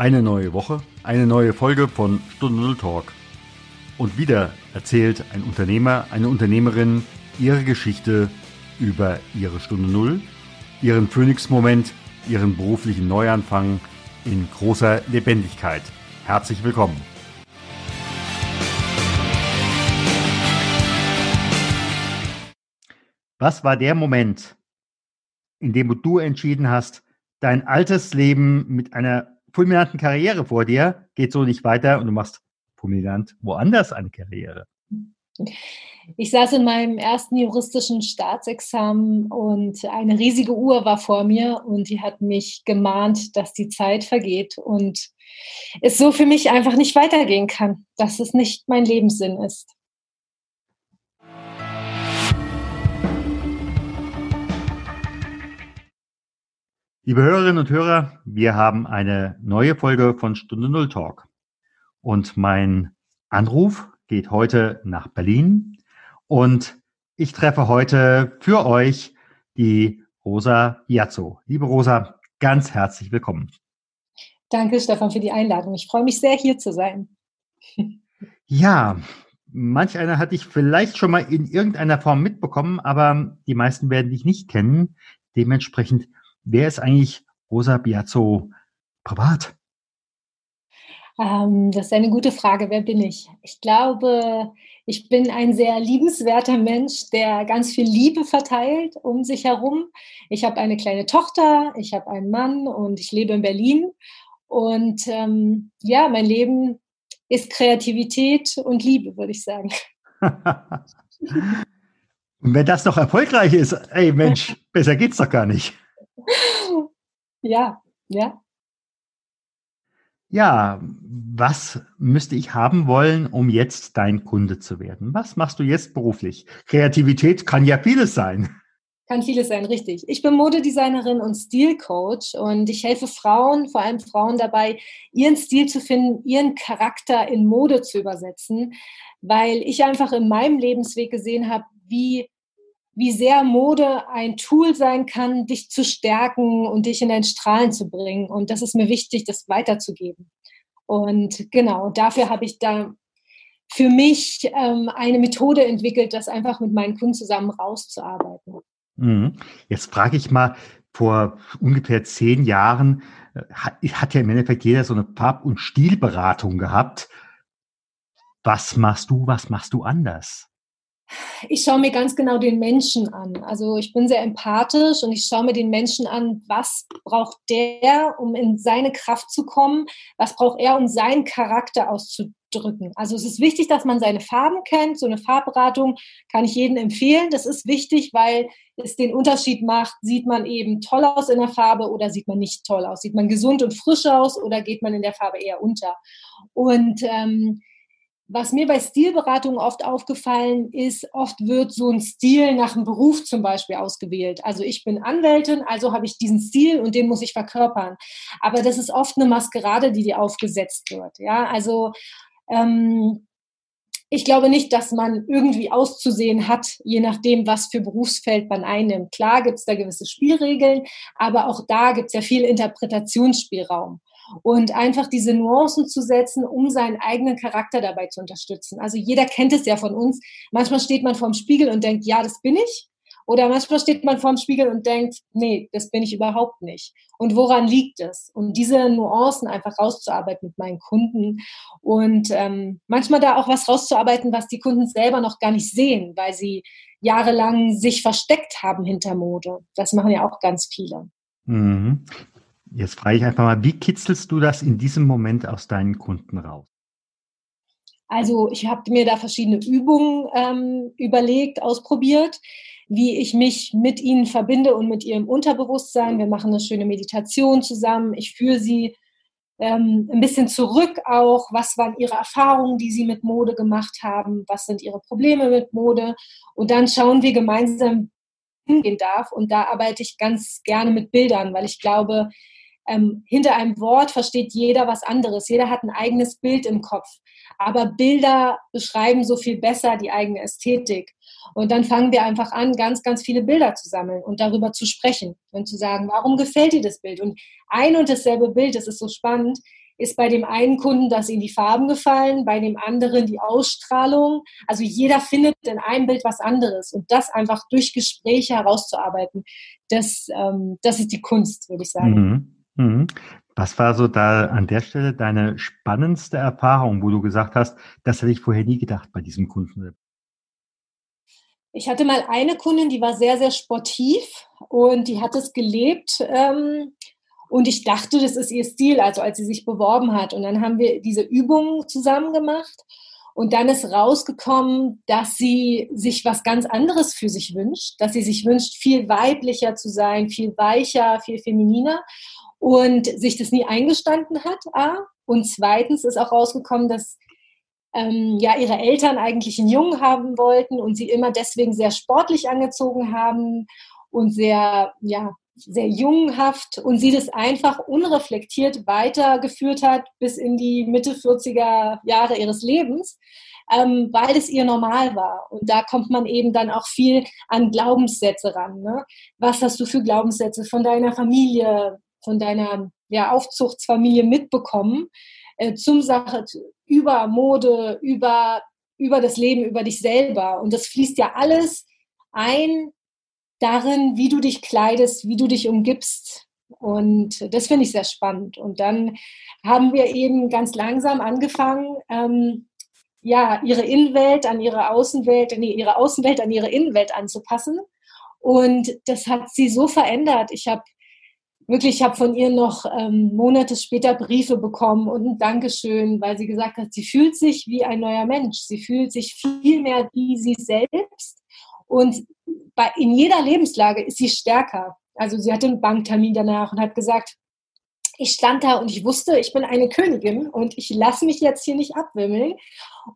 Eine neue Woche, eine neue Folge von Stunde Null Talk. Und wieder erzählt ein Unternehmer, eine Unternehmerin ihre Geschichte über ihre Stunde Null, ihren Phoenix-Moment, ihren beruflichen Neuanfang in großer Lebendigkeit. Herzlich willkommen. Was war der Moment, in dem du entschieden hast, dein altes Leben mit einer fulminanten Karriere vor dir, geht so nicht weiter und du machst fulminant woanders eine Karriere. Ich saß in meinem ersten juristischen Staatsexamen und eine riesige Uhr war vor mir und die hat mich gemahnt, dass die Zeit vergeht und es so für mich einfach nicht weitergehen kann, dass es nicht mein Lebenssinn ist. Liebe Hörerinnen und Hörer, wir haben eine neue Folge von Stunde Null Talk. Und mein Anruf geht heute nach Berlin. Und ich treffe heute für euch die Rosa Piazzo. Liebe Rosa, ganz herzlich willkommen. Danke, Stefan, für die Einladung. Ich freue mich sehr, hier zu sein. Ja, manch einer hat dich vielleicht schon mal in irgendeiner Form mitbekommen, aber die meisten werden dich nicht kennen. Dementsprechend Wer ist eigentlich Rosa Biazzo privat? Ähm, das ist eine gute Frage. Wer bin ich? Ich glaube, ich bin ein sehr liebenswerter Mensch, der ganz viel Liebe verteilt um sich herum. Ich habe eine kleine Tochter, ich habe einen Mann und ich lebe in Berlin. Und ähm, ja, mein Leben ist Kreativität und Liebe, würde ich sagen. und wenn das noch erfolgreich ist, ey Mensch, besser geht's doch gar nicht. Ja, ja. Ja, was müsste ich haben wollen, um jetzt dein Kunde zu werden? Was machst du jetzt beruflich? Kreativität kann ja vieles sein. Kann vieles sein, richtig. Ich bin Modedesignerin und Stilcoach und ich helfe Frauen, vor allem Frauen dabei, ihren Stil zu finden, ihren Charakter in Mode zu übersetzen, weil ich einfach in meinem Lebensweg gesehen habe, wie wie sehr Mode ein Tool sein kann, dich zu stärken und dich in dein Strahlen zu bringen. Und das ist mir wichtig, das weiterzugeben. Und genau, dafür habe ich da für mich ähm, eine Methode entwickelt, das einfach mit meinen Kunden zusammen rauszuarbeiten. Mhm. Jetzt frage ich mal, vor ungefähr zehn Jahren äh, hat, ja im Endeffekt jeder so eine Farb- und Stilberatung gehabt. Was machst du, was machst du anders? Ich schaue mir ganz genau den Menschen an. Also ich bin sehr empathisch und ich schaue mir den Menschen an, was braucht der, um in seine Kraft zu kommen, was braucht er, um seinen Charakter auszudrücken. Also es ist wichtig, dass man seine Farben kennt. So eine Farbberatung kann ich jedem empfehlen. Das ist wichtig, weil es den Unterschied macht, sieht man eben toll aus in der Farbe oder sieht man nicht toll aus. Sieht man gesund und frisch aus oder geht man in der Farbe eher unter. Und ähm, was mir bei Stilberatung oft aufgefallen ist, oft wird so ein Stil nach einem Beruf zum Beispiel ausgewählt. Also ich bin Anwältin, also habe ich diesen Stil und den muss ich verkörpern. Aber das ist oft eine Maskerade, die dir aufgesetzt wird. Ja, also ähm, ich glaube nicht, dass man irgendwie auszusehen hat, je nachdem, was für Berufsfeld man einnimmt. Klar gibt es da gewisse Spielregeln, aber auch da gibt es ja viel Interpretationsspielraum und einfach diese Nuancen zu setzen, um seinen eigenen Charakter dabei zu unterstützen. Also jeder kennt es ja von uns. Manchmal steht man vorm Spiegel und denkt, ja, das bin ich. Oder manchmal steht man vorm Spiegel und denkt, nee, das bin ich überhaupt nicht. Und woran liegt es? Und diese Nuancen einfach rauszuarbeiten mit meinen Kunden und ähm, manchmal da auch was rauszuarbeiten, was die Kunden selber noch gar nicht sehen, weil sie jahrelang sich versteckt haben hinter Mode. Das machen ja auch ganz viele. Mhm. Jetzt frage ich einfach mal, wie kitzelst du das in diesem Moment aus deinen Kunden raus? Also ich habe mir da verschiedene Übungen ähm, überlegt, ausprobiert, wie ich mich mit ihnen verbinde und mit ihrem Unterbewusstsein. Wir machen eine schöne Meditation zusammen. Ich führe sie ähm, ein bisschen zurück auch. Was waren ihre Erfahrungen, die sie mit Mode gemacht haben? Was sind ihre Probleme mit Mode? Und dann schauen wir gemeinsam, hingehen darf. Und da arbeite ich ganz gerne mit Bildern, weil ich glaube, ähm, hinter einem Wort versteht jeder was anderes. Jeder hat ein eigenes Bild im Kopf. Aber Bilder beschreiben so viel besser die eigene Ästhetik. Und dann fangen wir einfach an, ganz, ganz viele Bilder zu sammeln und darüber zu sprechen und zu sagen, warum gefällt dir das Bild? Und ein und dasselbe Bild, das ist so spannend, ist bei dem einen Kunden, dass ihnen die Farben gefallen, bei dem anderen die Ausstrahlung. Also jeder findet in einem Bild was anderes und das einfach durch Gespräche herauszuarbeiten, das, ähm, das ist die Kunst, würde ich sagen. Mhm. Mhm. Was war so da an der Stelle deine spannendste Erfahrung, wo du gesagt hast, das hätte ich vorher nie gedacht bei diesem Kunden? Ich hatte mal eine Kundin, die war sehr, sehr sportiv und die hat es gelebt. Ähm, und ich dachte, das ist ihr Stil, also als sie sich beworben hat. Und dann haben wir diese Übungen zusammen gemacht. Und dann ist rausgekommen, dass sie sich was ganz anderes für sich wünscht, dass sie sich wünscht, viel weiblicher zu sein, viel weicher, viel femininer und sich das nie eingestanden hat. A. Und zweitens ist auch rausgekommen, dass ähm, ja ihre Eltern eigentlich einen Jungen haben wollten und sie immer deswegen sehr sportlich angezogen haben und sehr ja sehr jungenhaft und sie das einfach unreflektiert weitergeführt hat bis in die Mitte 40er Jahre ihres Lebens, ähm, weil es ihr normal war. Und da kommt man eben dann auch viel an Glaubenssätze ran. Ne? Was hast du für Glaubenssätze von deiner Familie, von deiner ja, Aufzuchtsfamilie mitbekommen? Äh, zum Sache über Mode, über, über das Leben, über dich selber. Und das fließt ja alles ein darin, wie du dich kleidest, wie du dich umgibst. Und das finde ich sehr spannend. Und dann haben wir eben ganz langsam angefangen, ähm, ja, ihre Innenwelt an ihre Außenwelt, nee, ihre Außenwelt an ihre Innenwelt anzupassen. Und das hat sie so verändert. Ich habe wirklich, ich habe von ihr noch ähm, Monate später Briefe bekommen und ein Dankeschön, weil sie gesagt hat, sie fühlt sich wie ein neuer Mensch. Sie fühlt sich viel mehr wie sie selbst. Und bei, in jeder Lebenslage ist sie stärker. Also sie hatte einen Banktermin danach und hat gesagt, ich stand da und ich wusste, ich bin eine Königin und ich lasse mich jetzt hier nicht abwimmeln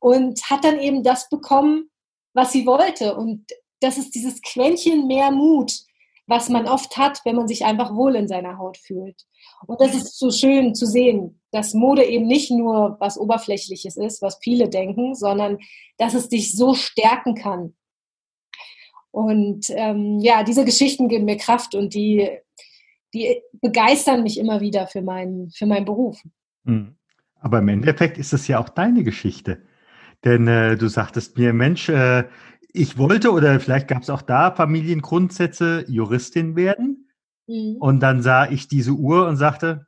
und hat dann eben das bekommen, was sie wollte. Und das ist dieses Quäntchen mehr Mut, was man oft hat, wenn man sich einfach wohl in seiner Haut fühlt. Und das ist so schön zu sehen, dass Mode eben nicht nur was Oberflächliches ist, was viele denken, sondern dass es dich so stärken kann. Und ähm, ja, diese Geschichten geben mir Kraft und die, die begeistern mich immer wieder für meinen, für meinen Beruf. Hm. Aber im Endeffekt ist es ja auch deine Geschichte. Denn äh, du sagtest mir, Mensch, äh, ich wollte oder vielleicht gab es auch da Familiengrundsätze, Juristin werden. Mhm. Und dann sah ich diese Uhr und sagte,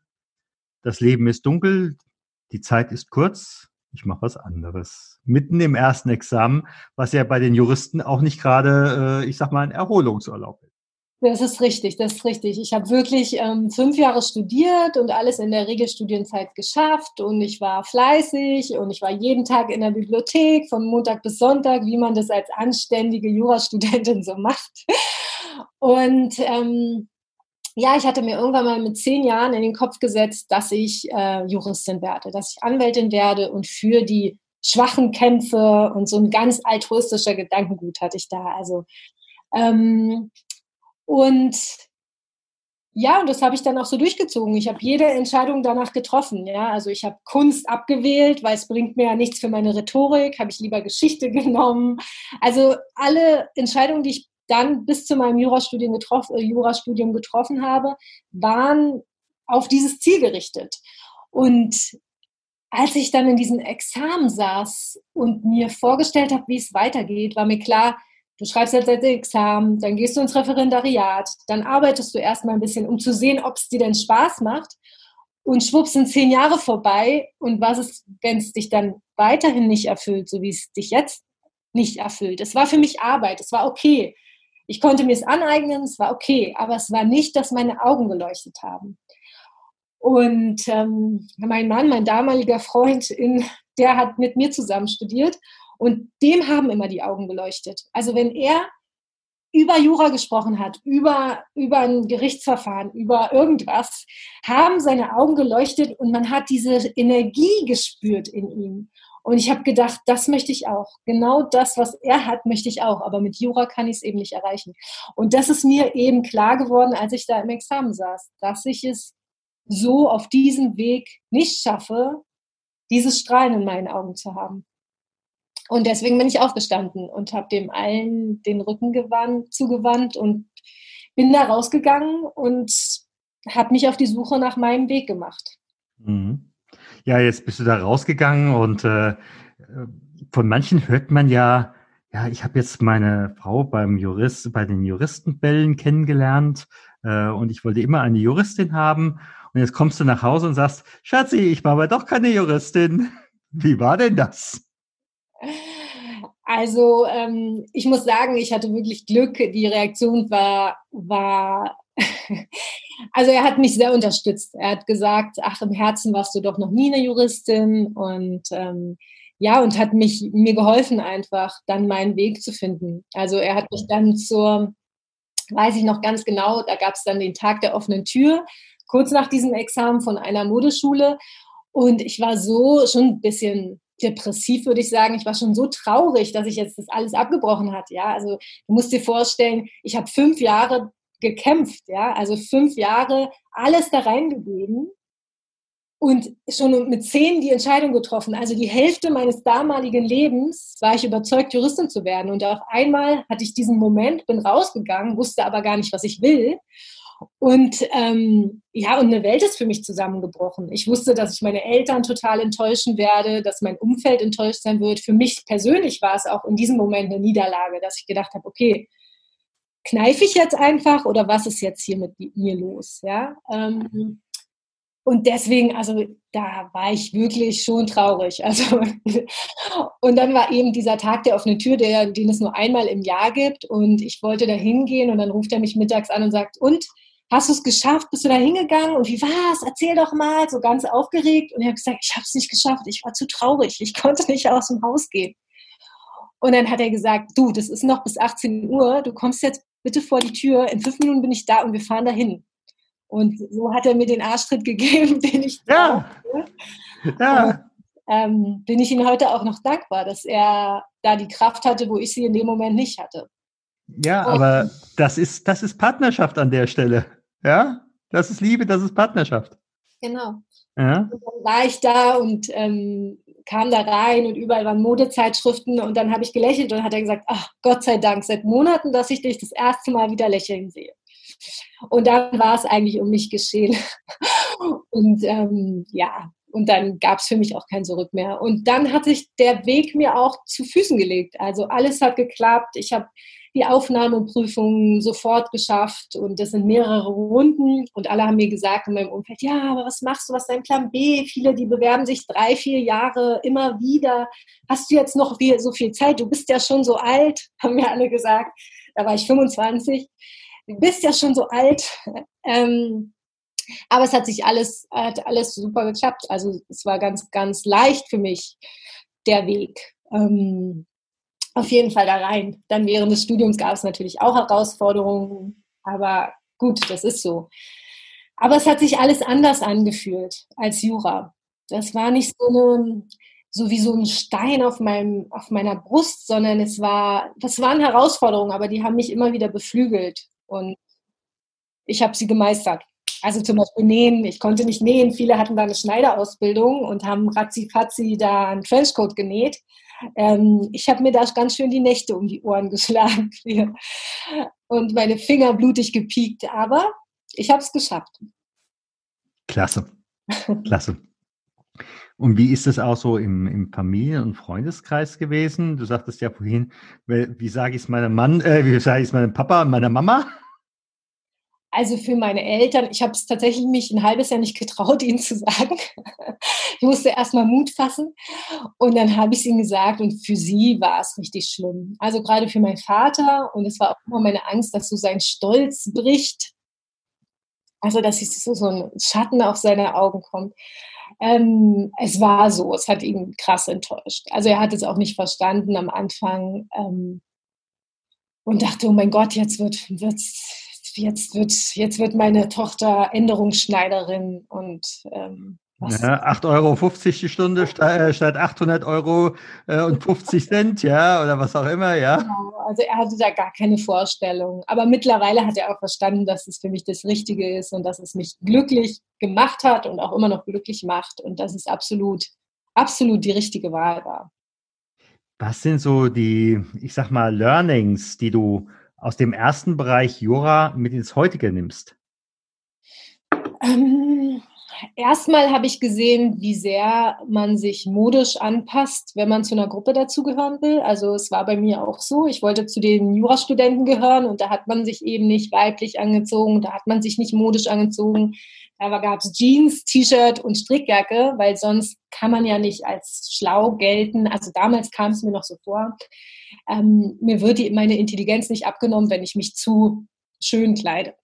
das Leben ist dunkel, die Zeit ist kurz, ich mache was anderes. Mitten im ersten Examen, was ja bei den Juristen auch nicht gerade, äh, ich sag mal, ein Erholungsurlaub ist. Das ist richtig, das ist richtig. Ich habe wirklich ähm, fünf Jahre studiert und alles in der Regelstudienzeit geschafft und ich war fleißig und ich war jeden Tag in der Bibliothek von Montag bis Sonntag, wie man das als anständige Jurastudentin so macht. Und ähm, ja, ich hatte mir irgendwann mal mit zehn Jahren in den Kopf gesetzt, dass ich äh, Juristin werde, dass ich Anwältin werde und für die Schwachen kämpfe und so ein ganz altruistischer Gedankengut hatte ich da. Also ähm, und ja, und das habe ich dann auch so durchgezogen. Ich habe jede Entscheidung danach getroffen. Ja, also ich habe Kunst abgewählt, weil es bringt mir ja nichts für meine Rhetorik. Habe ich lieber Geschichte genommen. Also alle Entscheidungen, die ich dann bis zu meinem Jurastudium, getroff, äh, Jurastudium getroffen habe, waren auf dieses Ziel gerichtet. Und als ich dann in diesem Examen saß und mir vorgestellt habe, wie es weitergeht, war mir klar, Du schreibst jetzt das Examen, dann gehst du ins Referendariat, dann arbeitest du erstmal ein bisschen, um zu sehen, ob es dir denn Spaß macht. Und schwupps sind zehn Jahre vorbei. Und was ist, wenn es dich dann weiterhin nicht erfüllt, so wie es dich jetzt nicht erfüllt? Es war für mich Arbeit, es war okay. Ich konnte mir es aneignen, es war okay, aber es war nicht, dass meine Augen geleuchtet haben. Und ähm, mein Mann, mein damaliger Freund, in, der hat mit mir zusammen studiert und dem haben immer die Augen geleuchtet. Also wenn er über Jura gesprochen hat, über, über ein Gerichtsverfahren, über irgendwas, haben seine Augen geleuchtet und man hat diese Energie gespürt in ihm. Und ich habe gedacht, das möchte ich auch. Genau das, was er hat, möchte ich auch. Aber mit Jura kann ich es eben nicht erreichen. Und das ist mir eben klar geworden, als ich da im Examen saß, dass ich es so auf diesem Weg nicht schaffe, dieses Strahlen in meinen Augen zu haben. Und deswegen bin ich aufgestanden und habe dem allen den Rücken gewandt, zugewandt und bin da rausgegangen und habe mich auf die Suche nach meinem Weg gemacht. Mhm. Ja, jetzt bist du da rausgegangen und äh, von manchen hört man ja, ja, ich habe jetzt meine Frau beim Jurist, bei den Juristenbällen kennengelernt äh, und ich wollte immer eine Juristin haben. Und jetzt kommst du nach Hause und sagst, Schatzi, ich war aber doch keine Juristin. Wie war denn das? Also ähm, ich muss sagen, ich hatte wirklich Glück. Die Reaktion war, war also er hat mich sehr unterstützt. Er hat gesagt, ach, im Herzen warst du doch noch nie eine Juristin und ähm, ja, und hat mich mir geholfen, einfach dann meinen Weg zu finden. Also er hat mich dann zur, weiß ich noch ganz genau, da gab es dann den Tag der offenen Tür, kurz nach diesem Examen von einer Modeschule. Und ich war so schon ein bisschen depressiv, würde ich sagen. Ich war schon so traurig, dass ich jetzt das alles abgebrochen hat. Ja, also du musst dir vorstellen, ich habe fünf Jahre gekämpft, ja, also fünf Jahre alles da reingegeben und schon mit zehn die Entscheidung getroffen. Also die Hälfte meines damaligen Lebens war ich überzeugt, Juristin zu werden. Und auf einmal hatte ich diesen Moment, bin rausgegangen, wusste aber gar nicht, was ich will. Und ähm, ja, und eine Welt ist für mich zusammengebrochen. Ich wusste, dass ich meine Eltern total enttäuschen werde, dass mein Umfeld enttäuscht sein wird. Für mich persönlich war es auch in diesem Moment eine Niederlage, dass ich gedacht habe, okay, kneife ich jetzt einfach oder was ist jetzt hier mit mir los? Ja. Ähm, und deswegen, also da war ich wirklich schon traurig. Also, und dann war eben dieser Tag der offenen Tür, der, den es nur einmal im Jahr gibt. Und ich wollte da hingehen und dann ruft er mich mittags an und sagt, und hast du es geschafft? Bist du da hingegangen? Und wie war's? Erzähl doch mal, so ganz aufgeregt. Und ich habe gesagt, ich habe es nicht geschafft. Ich war zu traurig. Ich konnte nicht aus dem Haus gehen. Und dann hat er gesagt, du, das ist noch bis 18 Uhr. Du kommst jetzt bitte vor die Tür. In fünf Minuten bin ich da und wir fahren dahin. Und so hat er mir den Arschtritt gegeben, den ich ja. Ja. Und, ähm, bin ich ihm heute auch noch dankbar, dass er da die Kraft hatte, wo ich sie in dem Moment nicht hatte. Ja, und, aber das ist, das ist Partnerschaft an der Stelle. Ja, das ist Liebe, das ist Partnerschaft. Genau. Ja. Und dann war ich da und ähm, kam da rein und überall waren Modezeitschriften und dann habe ich gelächelt und hat er gesagt, ach Gott sei Dank, seit Monaten, dass ich dich das erste Mal wieder lächeln sehe. Und dann war es eigentlich um mich geschehen. Und ähm, ja, und dann gab es für mich auch kein Zurück mehr. Und dann hat sich der Weg mir auch zu Füßen gelegt. Also alles hat geklappt. Ich habe die Aufnahmeprüfung sofort geschafft und das sind mehrere Runden und alle haben mir gesagt in meinem Umfeld, ja, aber was machst du, was ist dein Plan B? Viele, die bewerben sich drei, vier Jahre immer wieder. Hast du jetzt noch so viel Zeit? Du bist ja schon so alt, haben mir alle gesagt. Da war ich 25. Du bist ja schon so alt. Ähm, aber es hat sich alles, hat alles super geklappt. Also es war ganz, ganz leicht für mich, der Weg. Ähm, auf jeden Fall da rein. Dann während des Studiums gab es natürlich auch Herausforderungen, aber gut, das ist so. Aber es hat sich alles anders angefühlt als Jura. Das war nicht so eine, so wie so ein Stein auf meinem, auf meiner Brust, sondern es war, das waren Herausforderungen, aber die haben mich immer wieder beflügelt und ich habe sie gemeistert. Also zum Beispiel nähen, ich konnte nicht nähen. Viele hatten da eine Schneiderausbildung und haben ratzi-fatzi da einen Trenchcoat genäht. Ähm, ich habe mir da ganz schön die Nächte um die Ohren geschlagen und meine Finger blutig gepiekt, aber ich habe es geschafft. Klasse, klasse. Und wie ist es auch so im, im Familien- und Freundeskreis gewesen? Du sagtest ja vorhin, wie sage ich es meinem Mann, äh, wie sage ich es meinem Papa und meiner Mama? Also für meine Eltern, ich habe es tatsächlich mich ein halbes Jahr nicht getraut, ihnen zu sagen. Ich musste erstmal Mut fassen und dann habe ich es ihnen gesagt und für sie war es richtig schlimm. Also gerade für meinen Vater und es war auch immer meine Angst, dass so sein Stolz bricht. Also dass so, so ein Schatten auf seine Augen kommt. Ähm, es war so, es hat ihn krass enttäuscht. Also er hat es auch nicht verstanden am Anfang ähm, und dachte, oh mein Gott, jetzt wird es jetzt wird, jetzt wird meine Tochter Änderungsschneiderin und ähm, was? Ja, 8,50 Euro die Stunde äh, statt 800 Euro äh, und 50 Cent, ja, oder was auch immer, ja. Genau, also er hatte da gar keine Vorstellung. Aber mittlerweile hat er auch verstanden, dass es für mich das Richtige ist und dass es mich glücklich gemacht hat und auch immer noch glücklich macht und dass es absolut, absolut die richtige Wahl war. Was sind so die, ich sag mal, Learnings, die du aus dem ersten Bereich Jura mit ins heutige nimmst? Ähm, Erstmal habe ich gesehen, wie sehr man sich modisch anpasst, wenn man zu einer Gruppe dazugehören will. Also es war bei mir auch so. Ich wollte zu den Jurastudenten gehören und da hat man sich eben nicht weiblich angezogen, da hat man sich nicht modisch angezogen. Da gab es Jeans, T-Shirt und Strickjacke, weil sonst kann man ja nicht als schlau gelten. Also damals kam es mir noch so vor. Ähm, mir wird die, meine Intelligenz nicht abgenommen, wenn ich mich zu schön kleide.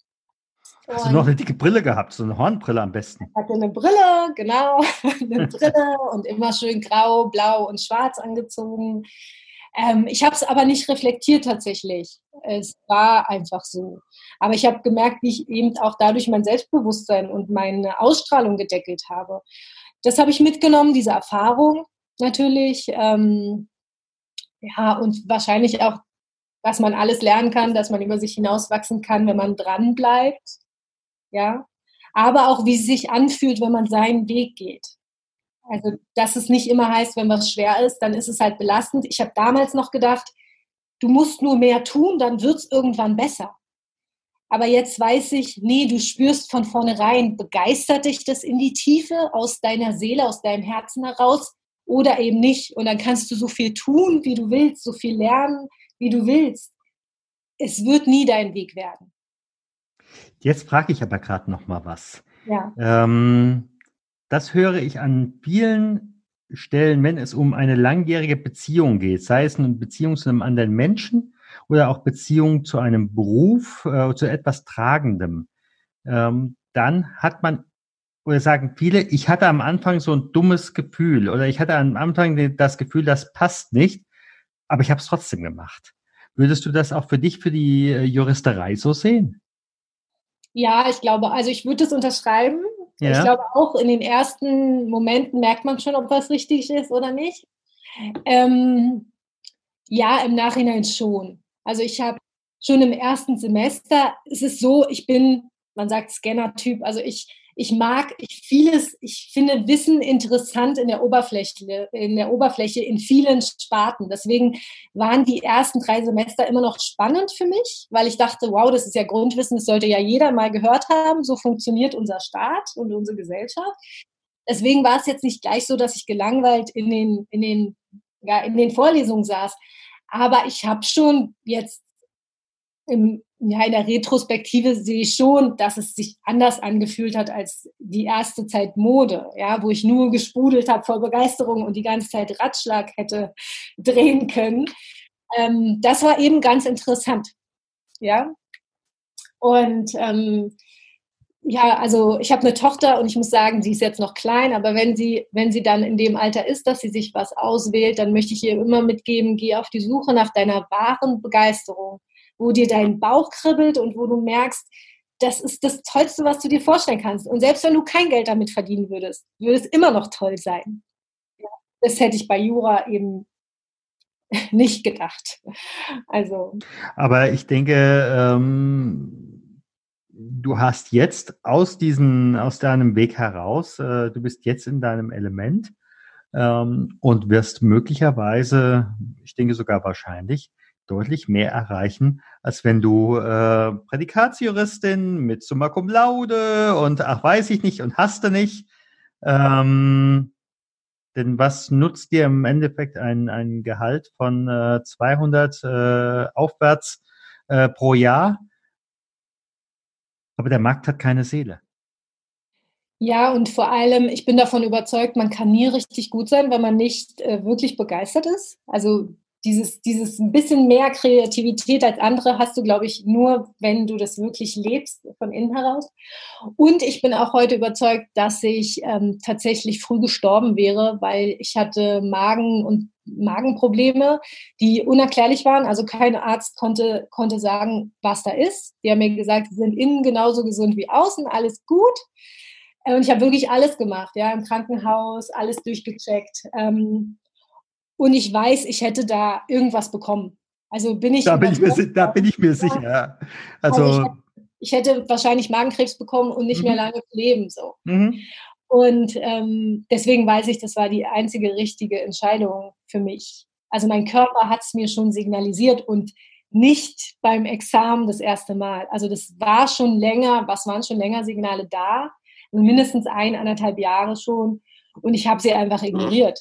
Hast du noch eine dicke Brille gehabt, so eine Hornbrille am besten? Ich hatte eine Brille, genau, eine Brille und immer schön grau, blau und schwarz angezogen. Ähm, ich habe es aber nicht reflektiert tatsächlich. Es war einfach so. Aber ich habe gemerkt, wie ich eben auch dadurch mein Selbstbewusstsein und meine Ausstrahlung gedeckelt habe. Das habe ich mitgenommen, diese Erfahrung natürlich. Ähm, ja, und wahrscheinlich auch, dass man alles lernen kann, dass man über sich hinauswachsen kann, wenn man dran bleibt ja, aber auch wie es sich anfühlt, wenn man seinen Weg geht. Also, dass es nicht immer heißt, wenn was schwer ist, dann ist es halt belastend. Ich habe damals noch gedacht, du musst nur mehr tun, dann wird es irgendwann besser. Aber jetzt weiß ich, nee, du spürst von vornherein, begeistert dich das in die Tiefe aus deiner Seele, aus deinem Herzen heraus oder eben nicht. Und dann kannst du so viel tun, wie du willst, so viel lernen, wie du willst. Es wird nie dein Weg werden. Jetzt frage ich aber gerade noch mal was. Ja. Ähm, das höre ich an vielen Stellen, wenn es um eine langjährige Beziehung geht, sei es eine Beziehung zu einem anderen Menschen oder auch Beziehung zu einem Beruf, äh, zu etwas Tragendem. Ähm, dann hat man, oder sagen viele, ich hatte am Anfang so ein dummes Gefühl oder ich hatte am Anfang das Gefühl, das passt nicht, aber ich habe es trotzdem gemacht. Würdest du das auch für dich, für die äh, Juristerei so sehen? Ja, ich glaube, also ich würde das unterschreiben. Ja. Ich glaube auch in den ersten Momenten merkt man schon, ob was richtig ist oder nicht. Ähm, ja, im Nachhinein schon. Also ich habe schon im ersten Semester, es ist so, ich bin, man sagt Scanner-Typ, also ich ich mag ich vieles, ich finde Wissen interessant in der Oberfläche, in der Oberfläche in vielen Sparten. Deswegen waren die ersten drei Semester immer noch spannend für mich, weil ich dachte, wow, das ist ja Grundwissen, das sollte ja jeder mal gehört haben. So funktioniert unser Staat und unsere Gesellschaft. Deswegen war es jetzt nicht gleich so, dass ich gelangweilt in den, in den, ja, in den Vorlesungen saß. Aber ich habe schon jetzt im, ja, in der Retrospektive sehe ich schon, dass es sich anders angefühlt hat als die erste Zeit Mode, ja, wo ich nur gesprudelt habe vor Begeisterung und die ganze Zeit Ratschlag hätte drehen können. Ähm, das war eben ganz interessant, ja. Und ähm, ja, also ich habe eine Tochter und ich muss sagen, sie ist jetzt noch klein, aber wenn sie, wenn sie dann in dem Alter ist, dass sie sich was auswählt, dann möchte ich ihr immer mitgeben, geh auf die Suche nach deiner wahren Begeisterung wo dir dein Bauch kribbelt und wo du merkst, das ist das Tollste, was du dir vorstellen kannst. Und selbst wenn du kein Geld damit verdienen würdest, würde es immer noch toll sein. Das hätte ich bei Jura eben nicht gedacht. Also. Aber ich denke, ähm, du hast jetzt aus diesen, aus deinem Weg heraus, äh, du bist jetzt in deinem Element ähm, und wirst möglicherweise, ich denke sogar wahrscheinlich, deutlich mehr erreichen, als wenn du äh, Prädikatsjuristin mit Summa Cum Laude und ach weiß ich nicht und hast du nicht. Ähm, denn was nutzt dir im Endeffekt ein, ein Gehalt von äh, 200 äh, aufwärts äh, pro Jahr? Aber der Markt hat keine Seele. Ja, und vor allem, ich bin davon überzeugt, man kann nie richtig gut sein, wenn man nicht äh, wirklich begeistert ist. Also dieses, dieses ein bisschen mehr Kreativität als andere hast du, glaube ich, nur, wenn du das wirklich lebst von innen heraus. Und ich bin auch heute überzeugt, dass ich ähm, tatsächlich früh gestorben wäre, weil ich hatte Magen- und Magenprobleme, die unerklärlich waren. Also kein Arzt konnte, konnte sagen, was da ist. Die haben mir gesagt, sie sind innen genauso gesund wie außen, alles gut. Und ich habe wirklich alles gemacht, ja, im Krankenhaus, alles durchgecheckt. Ähm, und ich weiß, ich hätte da irgendwas bekommen. Also bin ich. Da bin ich mir, da bin ich mir sicher. Also, also ich, hätte, ich, hätte, wahrscheinlich Magenkrebs bekommen und nicht mhm. mehr lange leben. So. Mhm. Und ähm, deswegen weiß ich, das war die einzige richtige Entscheidung für mich. Also mein Körper hat es mir schon signalisiert und nicht beim Examen das erste Mal. Also das war schon länger, was waren schon länger Signale da, mindestens ein, anderthalb Jahre schon. Und ich habe sie einfach ignoriert,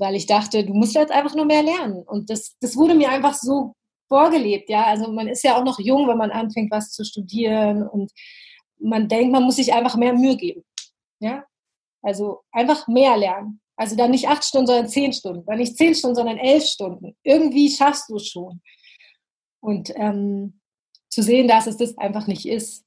weil ich dachte, du musst jetzt einfach nur mehr lernen. Und das, das wurde mir einfach so vorgelebt, ja. Also man ist ja auch noch jung, wenn man anfängt, was zu studieren und man denkt, man muss sich einfach mehr Mühe geben, ja. Also einfach mehr lernen. Also dann nicht acht Stunden, sondern zehn Stunden. Dann nicht zehn Stunden, sondern elf Stunden. Irgendwie schaffst du es schon. Und ähm, zu sehen, dass es das einfach nicht ist.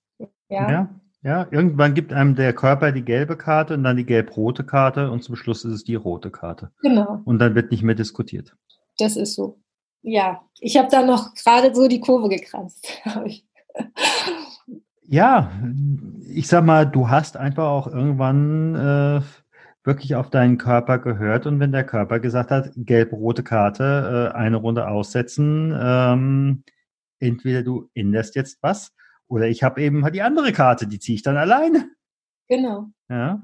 Ja? ja, ja, irgendwann gibt einem der Körper die gelbe Karte und dann die gelb-rote Karte und zum Schluss ist es die rote Karte. Genau. Und dann wird nicht mehr diskutiert. Das ist so. Ja, ich habe da noch gerade so die Kurve gekranzt. ja, ich sag mal, du hast einfach auch irgendwann äh, wirklich auf deinen Körper gehört und wenn der Körper gesagt hat, gelb-rote Karte, äh, eine Runde aussetzen, ähm, entweder du änderst jetzt was oder ich habe eben die andere Karte, die ziehe ich dann alleine. Genau. Ja.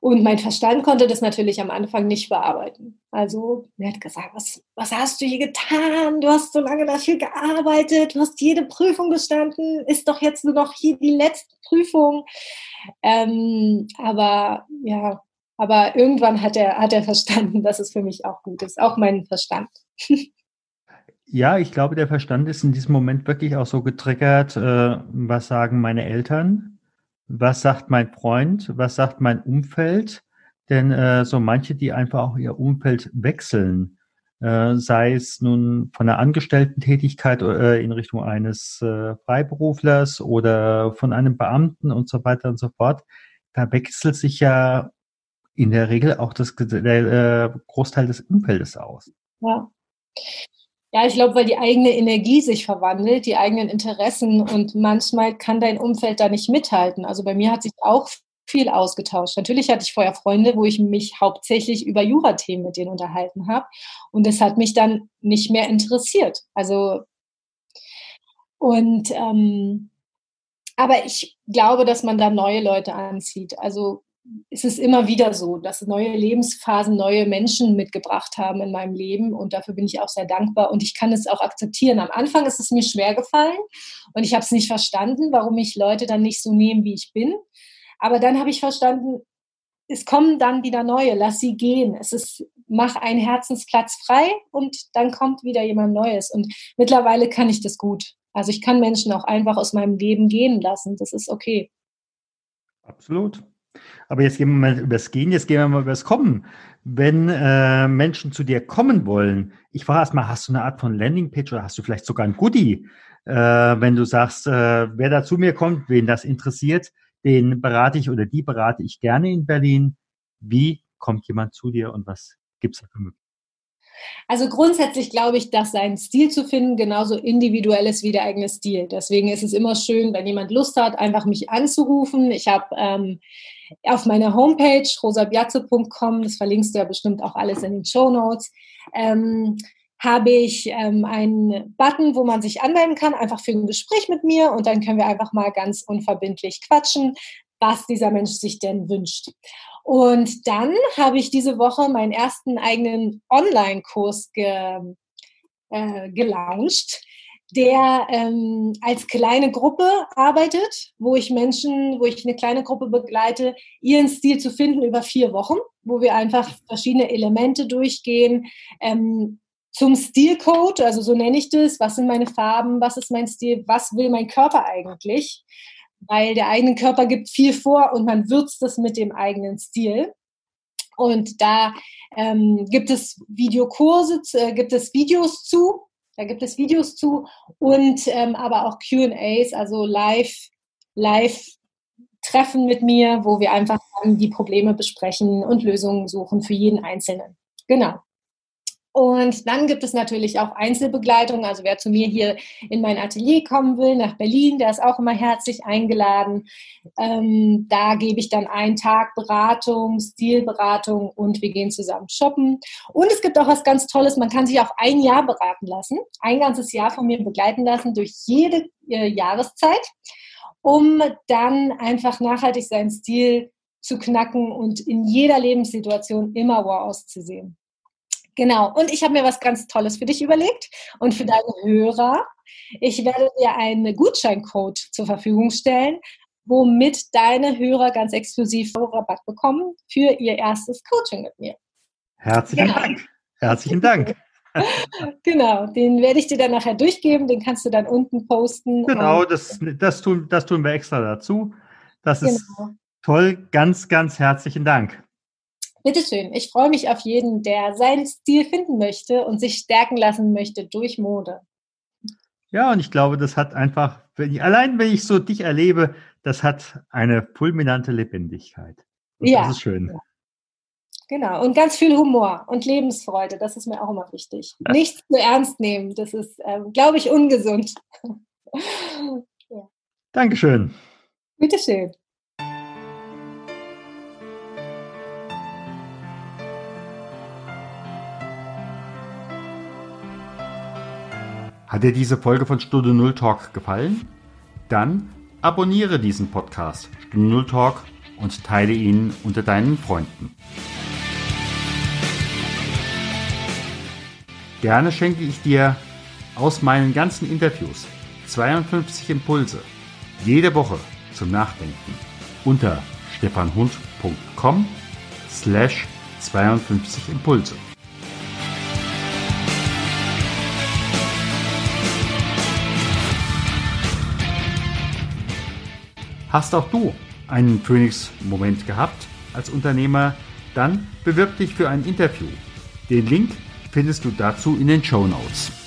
Und mein Verstand konnte das natürlich am Anfang nicht bearbeiten. Also er hat gesagt, was, was hast du hier getan? Du hast so lange dafür gearbeitet, du hast jede Prüfung bestanden, ist doch jetzt nur noch hier die letzte Prüfung. Ähm, aber ja, aber irgendwann hat er, hat er verstanden, dass es für mich auch gut ist, auch mein Verstand. Ja, ich glaube, der Verstand ist in diesem Moment wirklich auch so getriggert, äh, was sagen meine Eltern, was sagt mein Freund, was sagt mein Umfeld. Denn äh, so manche, die einfach auch ihr Umfeld wechseln, äh, sei es nun von der Angestellten-Tätigkeit äh, in Richtung eines äh, Freiberuflers oder von einem Beamten und so weiter und so fort, da wechselt sich ja in der Regel auch das, der äh, Großteil des Umfeldes aus. Ja. Ja, ich glaube, weil die eigene Energie sich verwandelt, die eigenen Interessen und manchmal kann dein Umfeld da nicht mithalten. Also bei mir hat sich auch viel ausgetauscht. Natürlich hatte ich vorher Freunde, wo ich mich hauptsächlich über Jura-Themen mit denen unterhalten habe und das hat mich dann nicht mehr interessiert. Also und ähm, aber ich glaube, dass man da neue Leute anzieht. Also ist es immer wieder so, dass neue Lebensphasen neue Menschen mitgebracht haben in meinem Leben und dafür bin ich auch sehr dankbar und ich kann es auch akzeptieren. Am Anfang ist es mir schwer gefallen und ich habe es nicht verstanden, warum mich Leute dann nicht so nehmen, wie ich bin. Aber dann habe ich verstanden, es kommen dann wieder neue, lass sie gehen. Es ist, mach einen Herzensplatz frei und dann kommt wieder jemand Neues. Und mittlerweile kann ich das gut. Also ich kann Menschen auch einfach aus meinem Leben gehen lassen. Das ist okay. Absolut. Aber jetzt gehen wir mal über das Gehen, jetzt gehen wir mal über das Kommen. Wenn äh, Menschen zu dir kommen wollen, ich frage erstmal, hast du eine Art von Landingpage oder hast du vielleicht sogar ein Goodie, äh, wenn du sagst, äh, wer da zu mir kommt, wen das interessiert, den berate ich oder die berate ich gerne in Berlin. Wie kommt jemand zu dir und was gibt es da für Möglichkeiten? Also grundsätzlich glaube ich, dass sein Stil zu finden genauso individuell ist wie der eigene Stil. Deswegen ist es immer schön, wenn jemand Lust hat, einfach mich anzurufen. Ich habe ähm, auf meiner Homepage rosabiazze.com, das verlinkst du ja bestimmt auch alles in den Show Notes, ähm, habe ich ähm, einen Button, wo man sich anmelden kann, einfach für ein Gespräch mit mir und dann können wir einfach mal ganz unverbindlich quatschen, was dieser Mensch sich denn wünscht. Und dann habe ich diese Woche meinen ersten eigenen Online-Kurs ge, äh, gelauncht, der ähm, als kleine Gruppe arbeitet, wo ich Menschen, wo ich eine kleine Gruppe begleite, ihren Stil zu finden über vier Wochen, wo wir einfach verschiedene Elemente durchgehen. Ähm, zum Stilcode, also so nenne ich das, was sind meine Farben, was ist mein Stil, was will mein Körper eigentlich? Weil der eigene Körper gibt viel vor und man würzt das mit dem eigenen Stil. Und da ähm, gibt es Videokurse, äh, gibt es Videos zu, da gibt es Videos zu und ähm, aber auch QAs, also live, live Treffen mit mir, wo wir einfach die Probleme besprechen und Lösungen suchen für jeden Einzelnen. Genau. Und dann gibt es natürlich auch Einzelbegleitung. Also wer zu mir hier in mein Atelier kommen will, nach Berlin, der ist auch immer herzlich eingeladen. Ähm, da gebe ich dann einen Tag Beratung, Stilberatung und wir gehen zusammen shoppen. Und es gibt auch was ganz Tolles, man kann sich auch ein Jahr beraten lassen, ein ganzes Jahr von mir begleiten lassen durch jede äh, Jahreszeit, um dann einfach nachhaltig seinen Stil zu knacken und in jeder Lebenssituation immer wow auszusehen. Genau. Und ich habe mir was ganz Tolles für dich überlegt und für deine Hörer. Ich werde dir einen Gutscheincode zur Verfügung stellen, womit deine Hörer ganz exklusiv Rabatt bekommen für ihr erstes Coaching mit mir. Herzlichen genau. Dank. Herzlichen Dank. genau, den werde ich dir dann nachher durchgeben, den kannst du dann unten posten. Genau, das, das, tun, das tun wir extra dazu. Das ist genau. toll. Ganz, ganz herzlichen Dank. Bitteschön. Ich freue mich auf jeden, der seinen Stil finden möchte und sich stärken lassen möchte durch Mode. Ja, und ich glaube, das hat einfach, wenn ich, allein wenn ich so dich erlebe, das hat eine fulminante Lebendigkeit. Und ja. Das ist schön. Genau. Und ganz viel Humor und Lebensfreude. Das ist mir auch immer wichtig. Ja. Nichts zu ernst nehmen. Das ist, ähm, glaube ich, ungesund. ja. Dankeschön. Bitteschön. Hat dir diese Folge von Stunde Null Talk gefallen? Dann abonniere diesen Podcast Stunde Null Talk und teile ihn unter deinen Freunden. Gerne schenke ich dir aus meinen ganzen Interviews 52 Impulse jede Woche zum Nachdenken unter stefanhund.com slash 52 Impulse. Hast auch du einen Phoenix-Moment gehabt als Unternehmer? Dann bewirb dich für ein Interview. Den Link findest du dazu in den Show Notes.